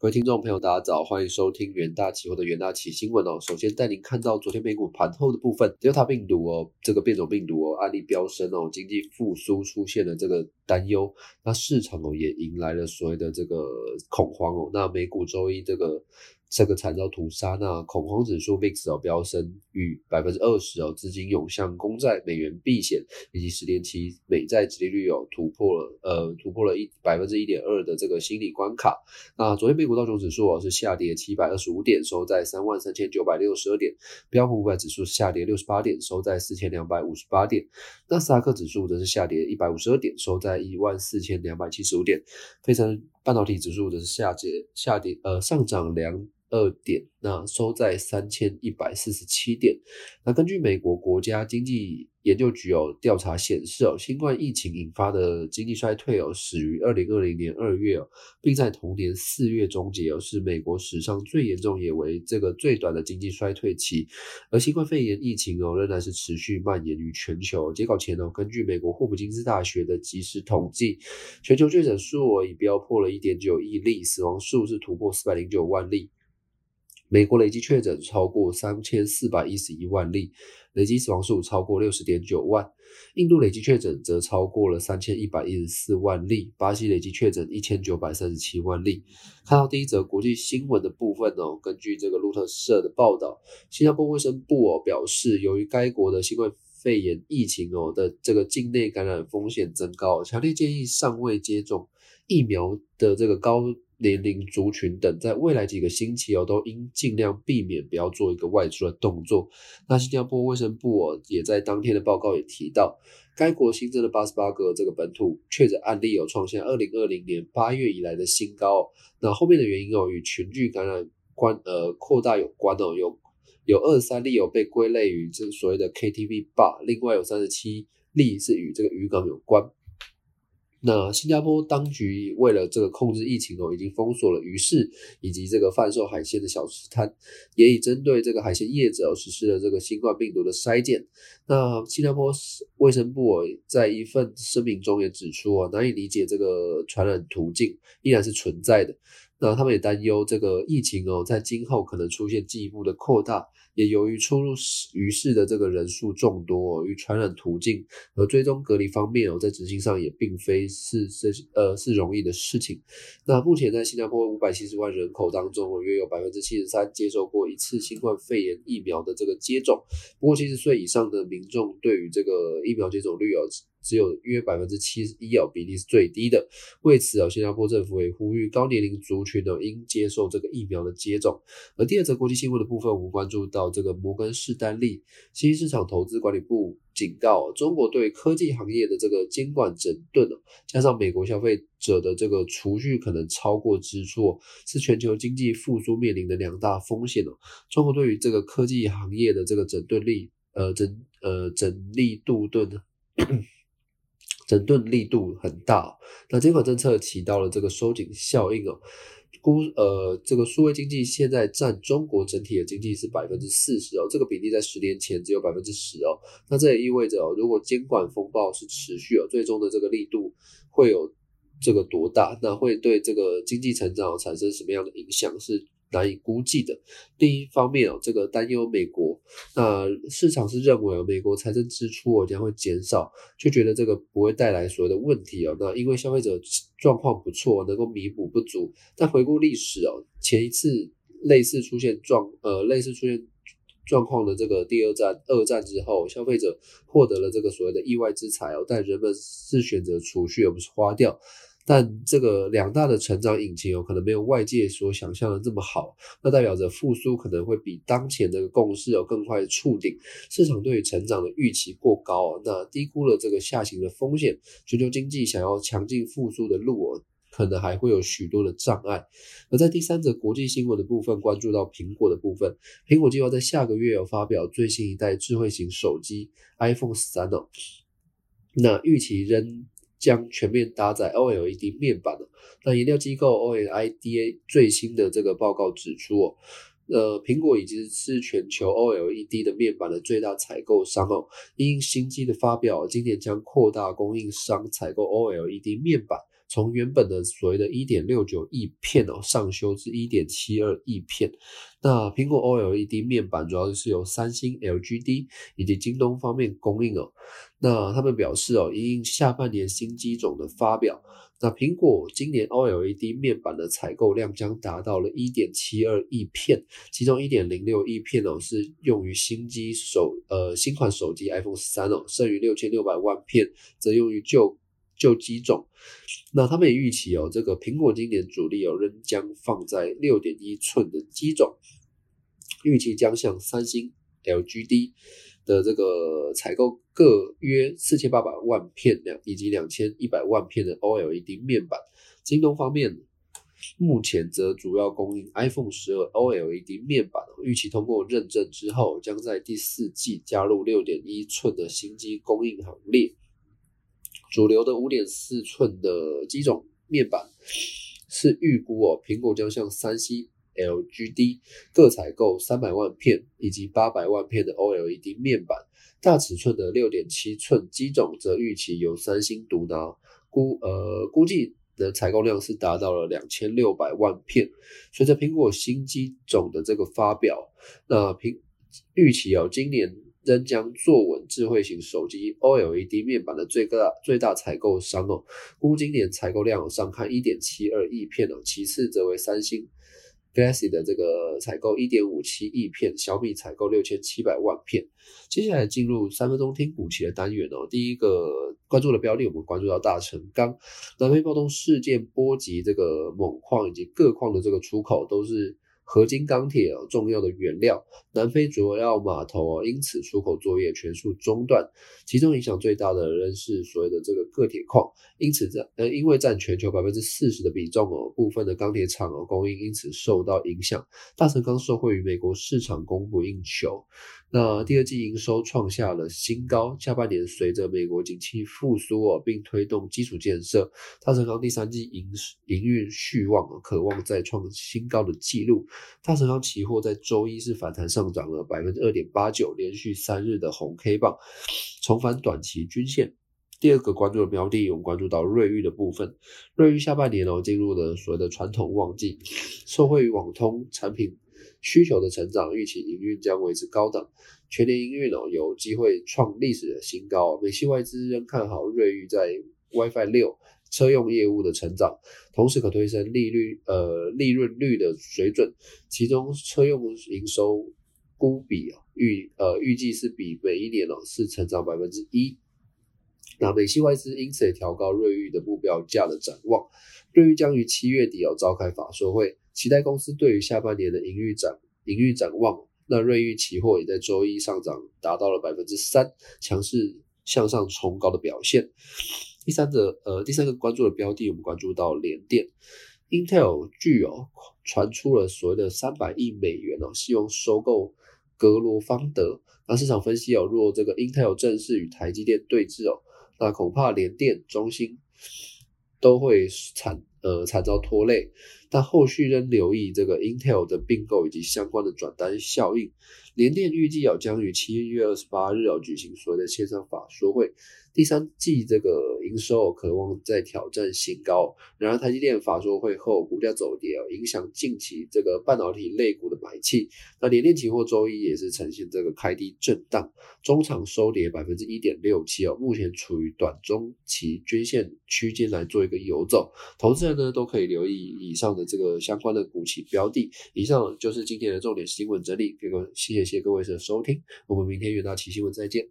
各位听众朋友，大家早，欢迎收听元大期货的元大期新闻哦。首先带您看到昨天美股盘后的部分，Delta 病毒哦，这个变种病毒哦，案例飙升哦，经济复苏出现了这个担忧，那市场哦也迎来了所谓的这个恐慌哦。那美股周一这个。这个惨遭屠杀，那恐慌指数 VIX 哦飙升逾百分之二十哦，资金涌向公债、美元避险，以及十年期美债殖利率有突破了呃突破了一百分之一点二的这个心理关卡。那昨天美股道琼指数哦是下跌七百二十五点，收在三万三千九百六十二点；标普五百指数下跌六十八点，收在四千两百五十八点；纳斯达克指数则是下跌一百五十二点，收在一万四千两百七十五点。非常半导体指数则是下跌下跌呃上涨两。二点，那收在三千一百四十七点。那根据美国国家经济研究局有调查显示哦，新冠疫情引发的经济衰退哦，始于二零二零年二月哦，并在同年四月终结哦，是美国史上最严重也为这个最短的经济衰退期。而新冠肺炎疫情哦，仍然是持续蔓延于全球。截稿前哦，根据美国霍普金斯大学的即时统计，全球确诊数已飙破了一点九亿例，死亡数是突破四百零九万例。美国累计确诊超过三千四百一十一万例，累计死亡数超过六十点九万。印度累计确诊则超过了三千一百一十四万例，巴西累计确诊一千九百三十七万例。看到第一则国际新闻的部分哦，根据这个路透社的报道，新加坡卫生部哦表示，由于该国的新冠肺炎疫情哦的这个境内感染风险增高，强烈建议尚未接种疫苗的这个高。年龄族群等，在未来几个星期哦，都应尽量避免不要做一个外出的动作。那新加坡卫生部哦，也在当天的报告也提到，该国新增的八十八个这个本土确诊案例有创下二零二零年八月以来的新高。那后面的原因哦，与群聚感染关呃扩大有关哦，有有二十三例有被归类于这所谓的 KTV bar，另外有三十七例是与这个渔港有关。那新加坡当局为了这个控制疫情哦，已经封锁了鱼市以及这个贩售海鲜的小吃摊，也已针对这个海鲜业者实施了这个新冠病毒的筛检。那新加坡卫生部，在一份声明中也指出哦，难以理解这个传染途径依然是存在的。那他们也担忧这个疫情哦，在今后可能出现进一步的扩大。也由于出入于市的这个人数众多，与传染途径和追踪隔离方面哦，在执行上也并非是是呃是容易的事情。那目前在新加坡五百七十万人口当中，约有百分之七十三接受过一次新冠肺炎疫苗的这个接种。不过七十岁以上的民众对于这个疫苗接种率有。只有约百分之七十一哦，比例是最低的。为此哦，新加坡政府也呼吁高年龄族群呢应接受这个疫苗的接种。而第二则国际新闻的部分，我们关注到这个摩根士丹利新兴市场投资管理部警告，中国对科技行业的这个监管整顿哦，加上美国消费者的这个储蓄可能超过支出，是全球经济复苏面临的两大风险哦。中国对于这个科技行业的这个整顿力，呃整呃整力度顿呢？整顿力度很大，那监管政策起到了这个收紧效应哦。估呃，这个数位经济现在占中国整体的经济是百分之四十哦，这个比例在十年前只有百分之十哦。那这也意味着哦，如果监管风暴是持续哦，最终的这个力度会有这个多大？那会对这个经济成长产生什么样的影响？是？难以估计的。另一方面哦，这个担忧美国，那市场是认为美国财政支出哦将会减少，就觉得这个不会带来所谓的问题哦。那因为消费者状况不错，能够弥补不足。但回顾历史哦，前一次类似出现状呃类似出现状况的这个第二战二战之后，消费者获得了这个所谓的意外之财哦，但人们是选择储蓄而不是花掉。但这个两大的成长引擎有可能没有外界所想象的这么好，那代表着复苏可能会比当前的共识有更快的触顶。市场对于成长的预期过高，那低估了这个下行的风险。全球经济想要强劲复苏的路，可能还会有许多的障碍。而在第三则国际新闻的部分，关注到苹果的部分，苹果计划在下个月有发表最新一代智慧型手机 iPhone 十三哦，那预期仍。将全面搭载 OLED 面板的那研究机构 OLEDA 最新的这个报告指出哦，呃，苹果已经是全球 OLED 的面板的最大采购商哦。因新机的发表，今年将扩大供应商采购 OLED 面板，从原本的所谓的一点六九亿片哦，上修至一点七二亿片。那苹果 OLED 面板主要是由三星、LGD 以及京东方面供应哦。那他们表示哦，因应下半年新机种的发表，那苹果今年 OLED 面板的采购量将达到了一点七二亿片，其中一点零六亿片哦是用于新机手呃新款手机 iPhone 十三哦，剩余六千六百万片则用于旧旧机种。那他们也预期哦，这个苹果今年主力哦仍将放在六点一寸的机种。预期将向三星、LGD 的这个采购各约四千八百万片两以及两千一百万片的 OLED 面板。京东方面目前则主要供应 iPhone 十二 OLED 面板，预期通过认证之后，将在第四季加入六点一寸的新机供应行列。主流的五点四寸的机种面板是预估哦，苹果将向三星。LGD 各采购三百万片以及八百万片的 OLED 面板，大尺寸的六点七寸机种则预期由三星独拿，估呃估计的采购量是达到了两千六百万片。随着苹果新机种的这个发表，那苹预期哦，今年仍将坐稳智慧型手机 OLED 面板的最大最大采购商哦，估今年采购量上看一点七二亿片哦，其次则为三星。Galaxy 的这个采购一点五七亿片，小米采购六千七百万片。接下来进入三分钟听股期的单元哦。第一个关注的标的，我们关注到大成钢南非暴动事件波及这个锰矿以及各矿的这个出口，都是。合金钢铁哦，重要的原料，南非主要码头哦，因此出口作业全数中断。其中影响最大的仍是所谓的这个铬铁矿，因此占呃，因为占全球百分之四十的比重哦，部分的钢铁厂哦供应因此受到影响。大成钢受惠于美国市场供不应求。那第二季营收创下了新高，下半年随着美国景气复苏哦，并推动基础建设，大成钢第三季营营运续旺，渴望再创新高的纪录。大成钢期货在周一是反弹上涨了百分之二点八九，连续三日的红 K 棒，重返短期均线。第二个关注的标的，我们关注到瑞昱的部分，瑞昱下半年哦进入了所谓的传统旺季，受惠于网通产品。需求的成长预期营运将维持高档，全年营运哦有机会创历史的新高。美系外资仍看好瑞昱在 WiFi 六车用业务的成长，同时可推升利率呃利润率的水准。其中车用营收估比啊预呃预计是比每一年哦是成长百分之一。那美系外资因此也调高瑞昱的目标价的展望。瑞昱将于七月底要召开法说会。期待公司对于下半年的盈余展盈余展望。那瑞昱期货也在周一上涨，达到了百分之三，强势向上冲高的表现。第三个呃，第三个关注的标的，我们关注到联电，Intel 具有传出了所谓的三百亿美元哦，希望收购格罗方德。那市场分析哦，若这个 Intel 正式与台积电对峙哦，那恐怕联电、中芯都会惨呃惨遭拖累。但后续仍留意这个 Intel 的并购以及相关的转单效应。联电预计要将于七月二十八日要举行所谓的线上法说会。第三季这个营收渴望再挑战新高，然而台积电法说会后股价走跌，影响近期这个半导体类股的买气。那联电期货周一也是呈现这个开低震荡，中场收跌百分之一点六七哦，目前处于短中期均线区间来做一个游走，投资人呢都可以留意以上这个相关的股企标的。以上就是今天的重点新闻整理，各位谢谢各位的收听，我们明天元大期新闻再见。